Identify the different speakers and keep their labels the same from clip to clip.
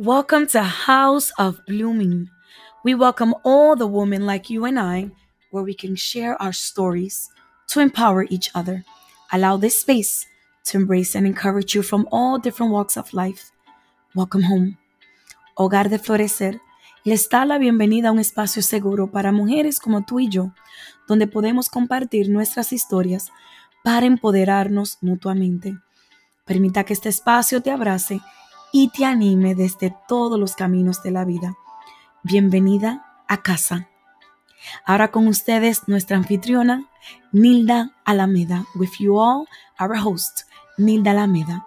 Speaker 1: Welcome to House of Blooming. We welcome all the women like you and I, where we can share our stories to empower each other. Allow this space to embrace and encourage you from all different walks of life. Welcome home. Hogar de Florecer les da la bienvenida a un espacio seguro para mujeres como tú y yo, donde podemos compartir nuestras historias para empoderarnos mutuamente. Permita que este espacio te abrace y te anime desde todos los caminos de la vida. Bienvenida a casa. Ahora con ustedes nuestra anfitriona, Nilda Alameda. With you all, our host, Nilda Alameda.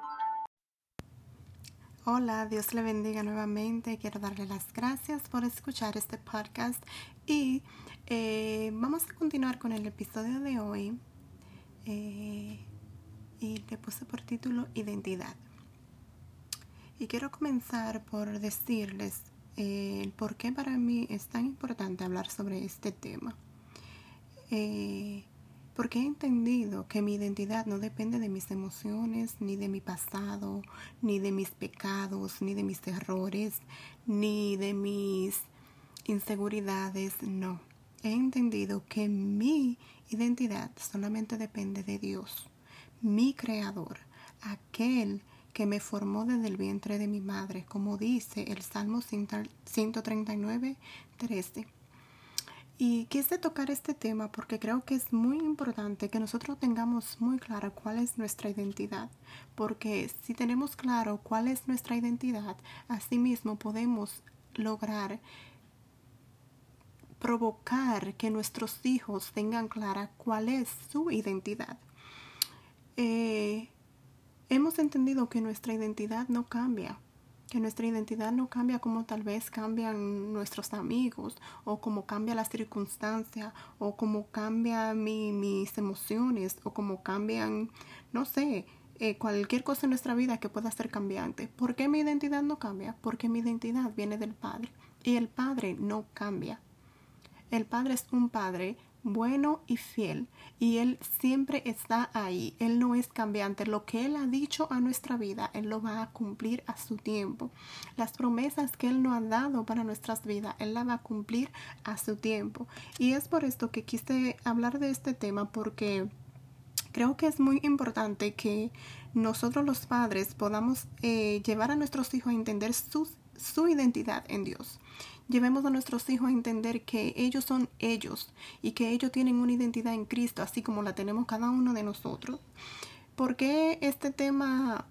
Speaker 2: Hola, Dios le bendiga nuevamente. Quiero darle las gracias por escuchar este podcast y eh, vamos a continuar con el episodio de hoy. Eh, y le puse por título Identidad. Y quiero comenzar por decirles el eh, por qué para mí es tan importante hablar sobre este tema. Eh, porque he entendido que mi identidad no depende de mis emociones, ni de mi pasado, ni de mis pecados, ni de mis errores, ni de mis inseguridades, no. He entendido que mi identidad solamente depende de Dios, mi creador, aquel que me formó desde el vientre de mi madre, como dice el Salmo 139, 13. Y quise tocar este tema porque creo que es muy importante que nosotros tengamos muy claro cuál es nuestra identidad, porque si tenemos claro cuál es nuestra identidad, asimismo podemos lograr provocar que nuestros hijos tengan clara cuál es su identidad. Eh, hemos entendido que nuestra identidad no cambia, que nuestra identidad no cambia como tal vez cambian nuestros amigos o como cambia la circunstancia o como cambian mis emociones o como cambian, no sé, eh, cualquier cosa en nuestra vida que pueda ser cambiante. ¿Por qué mi identidad no cambia? Porque mi identidad viene del Padre y el Padre no cambia. El Padre es un Padre bueno y fiel y Él siempre está ahí. Él no es cambiante. Lo que Él ha dicho a nuestra vida, Él lo va a cumplir a su tiempo. Las promesas que Él nos ha dado para nuestras vidas, Él las va a cumplir a su tiempo. Y es por esto que quise hablar de este tema porque creo que es muy importante que nosotros los padres podamos eh, llevar a nuestros hijos a entender su identidad en Dios. Llevemos a nuestros hijos a entender que ellos son ellos y que ellos tienen una identidad en Cristo, así como la tenemos cada uno de nosotros. ¿Por qué este tema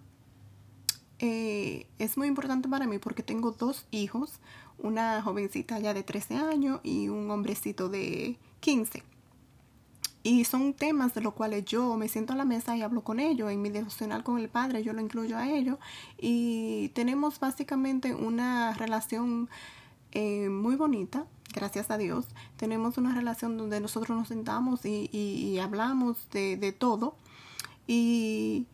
Speaker 2: eh, es muy importante para mí? Porque tengo dos hijos, una jovencita ya de 13 años y un hombrecito de 15. Y son temas de los cuales yo me siento a la mesa y hablo con ellos. En mi devocional con el Padre yo lo incluyo a ellos. Y tenemos básicamente una relación eh, muy bonita, gracias a Dios. Tenemos una relación donde nosotros nos sentamos y, hablamos de, todo. Y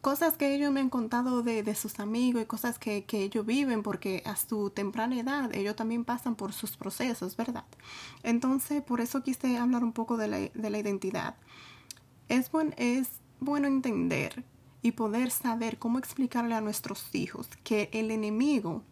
Speaker 2: cosas que ellos me han contado de, sus amigos y cosas que, ellos viven, porque a su temprana edad ellos también pasan por sus procesos, ¿verdad? Entonces, por eso quise hablar un poco de la, de la identidad. Es bueno entender y poder saber cómo explicarle a nuestros hijos que el enemigo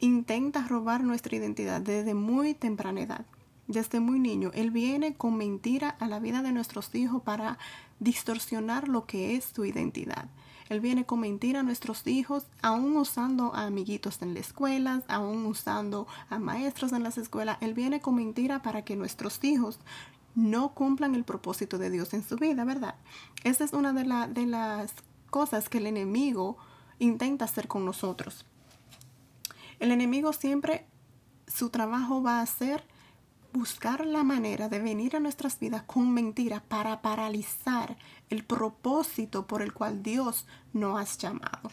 Speaker 2: intenta robar nuestra identidad desde muy temprana edad, desde muy niño. Él viene con mentira a la vida de nuestros hijos para distorsionar lo que es su identidad. Él viene con mentira a nuestros hijos, aún usando a amiguitos en las escuelas, aún usando a maestros en las escuelas. Él viene con mentira para que nuestros hijos no cumplan el propósito de Dios en su vida, ¿verdad? Esa es una de las cosas que el enemigo intenta hacer con nosotros. El enemigo siempre su trabajo va a ser buscar la manera de venir a nuestras vidas con mentiras para paralizar el propósito por el cual Dios nos ha llamado.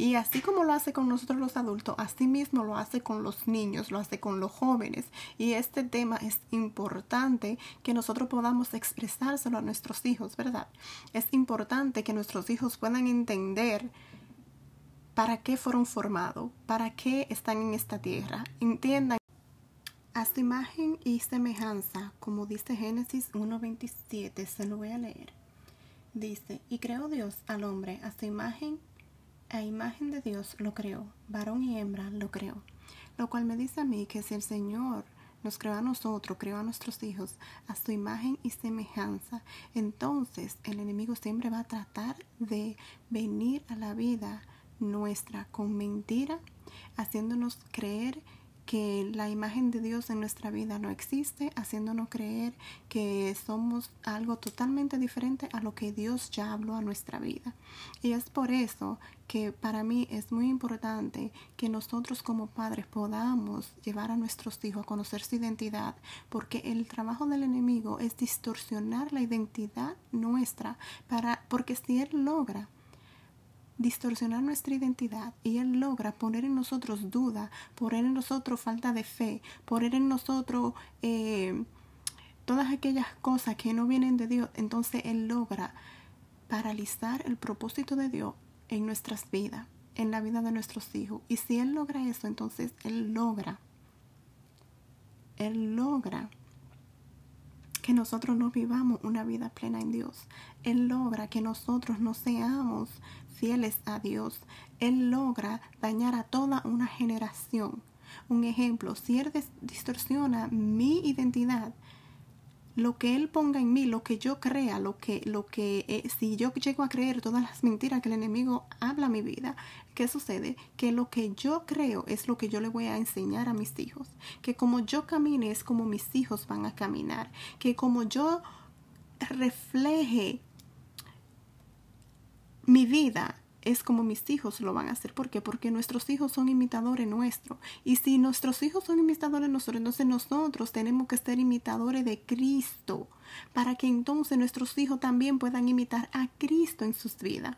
Speaker 2: Y así como lo hace con nosotros los adultos, así mismo lo hace con los niños, lo hace con los jóvenes. Y este tema es importante que nosotros podamos expresárselo a nuestros hijos, ¿verdad? Es importante que nuestros hijos puedan entender para qué fueron formados, para qué están en esta tierra. Entiendan a su imagen y semejanza, como dice Génesis 1.27, se lo voy a leer. Dice, y creó Dios al hombre a su imagen, a imagen de Dios lo creó, varón y hembra lo creó. Lo cual me dice a mí que si el Señor nos creó a nosotros, creó a nuestros hijos a su imagen y semejanza, entonces el enemigo siempre va a tratar de venir a la vida nuestra con mentira, haciéndonos creer que la imagen de Dios en nuestra vida no existe, haciéndonos creer que somos algo totalmente diferente a lo que Dios ya habló a nuestra vida. Y es por eso que para mí es muy importante que nosotros como padres podamos llevar a nuestros hijos a conocer su identidad, porque el trabajo del enemigo es distorsionar la identidad nuestra para porque si él logra distorsionar nuestra identidad y Él logra poner en nosotros duda, poner en nosotros falta de fe, poner en nosotros eh, todas aquellas cosas que no vienen de Dios, entonces Él logra paralizar el propósito de Dios en nuestras vidas, en la vida de nuestros hijos. Y si Él logra eso, entonces Él logra, Él logra que nosotros no vivamos una vida plena en Dios. Él logra que nosotros no seamos fieles a Dios, Él logra dañar a toda una generación. Un ejemplo, si Él distorsiona mi identidad, lo que Él ponga en mí, lo que yo crea, lo que, lo que, eh, si yo llego a creer todas las mentiras que el enemigo habla a mi vida, ¿qué sucede? Que lo que yo creo es lo que yo le voy a enseñar a mis hijos. Que como yo camine es como mis hijos van a caminar. Que como yo refleje mi vida es como mis hijos lo van a hacer. ¿Por qué? Porque nuestros hijos son imitadores nuestros. Y si nuestros hijos son imitadores nuestros, entonces nosotros tenemos que ser imitadores de Cristo para que entonces nuestros hijos también puedan imitar a Cristo en sus vidas.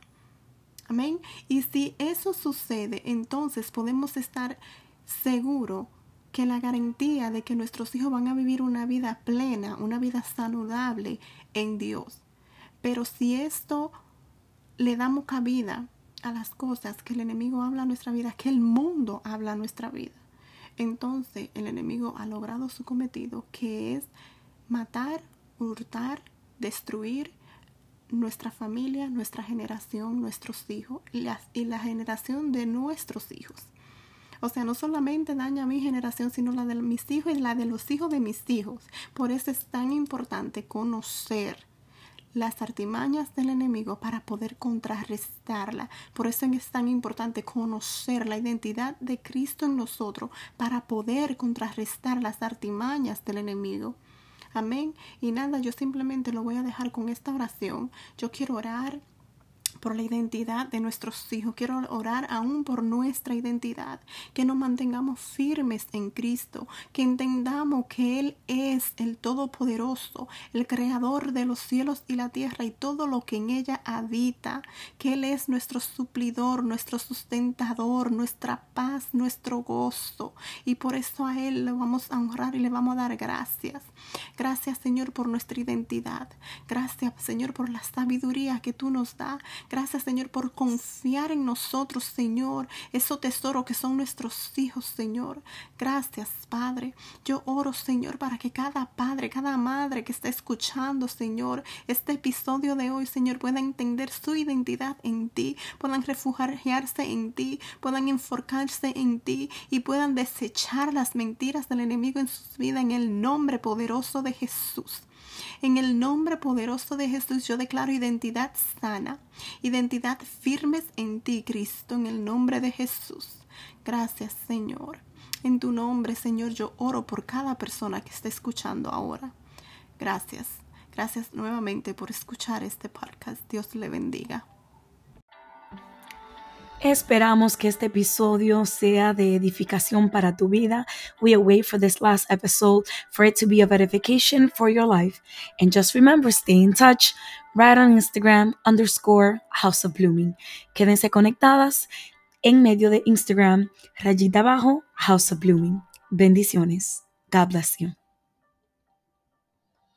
Speaker 2: Amén. Y si eso sucede, entonces podemos estar seguros que la garantía de que nuestros hijos van a vivir una vida plena, una vida saludable en Dios. Pero si esto le damos cabida a las cosas que el enemigo habla a nuestra vida, que el mundo habla a nuestra vida, entonces el enemigo ha logrado su cometido, que es matar, hurtar, destruir nuestra familia, nuestra generación, nuestros hijos y la, y la generación de nuestros hijos. O sea, no solamente daña a mi generación, sino la de mis hijos y la de los hijos de mis hijos. Por eso es tan importante conocer las artimañas del enemigo para poder contrarrestarla. Por eso es tan importante conocer la identidad de Cristo en nosotros para poder contrarrestar las artimañas del enemigo. Amén. Y nada, yo simplemente lo voy a dejar con esta oración. Yo quiero orar por la identidad de nuestros hijos. Quiero orar aún por nuestra identidad, que nos mantengamos firmes en Cristo, que entendamos que Él es el Todopoderoso, el Creador de los cielos y la tierra y todo lo que en ella habita, que Él es nuestro suplidor, nuestro sustentador, nuestra paz, nuestro gozo. Y por eso a Él le vamos a honrar y le vamos a dar gracias. Gracias Señor por nuestra identidad. Gracias Señor por la sabiduría que tú nos das. Gracias, Señor, por confiar en nosotros, Señor, esos tesoros que son nuestros hijos, Señor. Gracias, Padre. Yo oro, Señor, para que cada padre, cada madre que está escuchando, Señor, este episodio de hoy, Señor, pueda entender su identidad en ti, puedan refugiarse en ti, puedan enforcarse en ti y puedan desechar las mentiras del enemigo en sus vidas en el nombre poderoso de Jesús. En el nombre poderoso de Jesús yo declaro identidad sana, identidad firmes en ti, Cristo, en el nombre de Jesús. Gracias, Señor. En tu nombre, Señor, yo oro por cada persona que está escuchando ahora. Gracias. Gracias nuevamente por escuchar este podcast. Dios le bendiga.
Speaker 1: Esperamos que este episodio sea de edificación para tu vida. We await for this last episode for it to be of edification for your life. And just remember, stay in touch. Right on Instagram underscore House of Blooming. Quédense conectadas en medio de Instagram, rayita abajo, House of Blooming. Bendiciones. God bless you.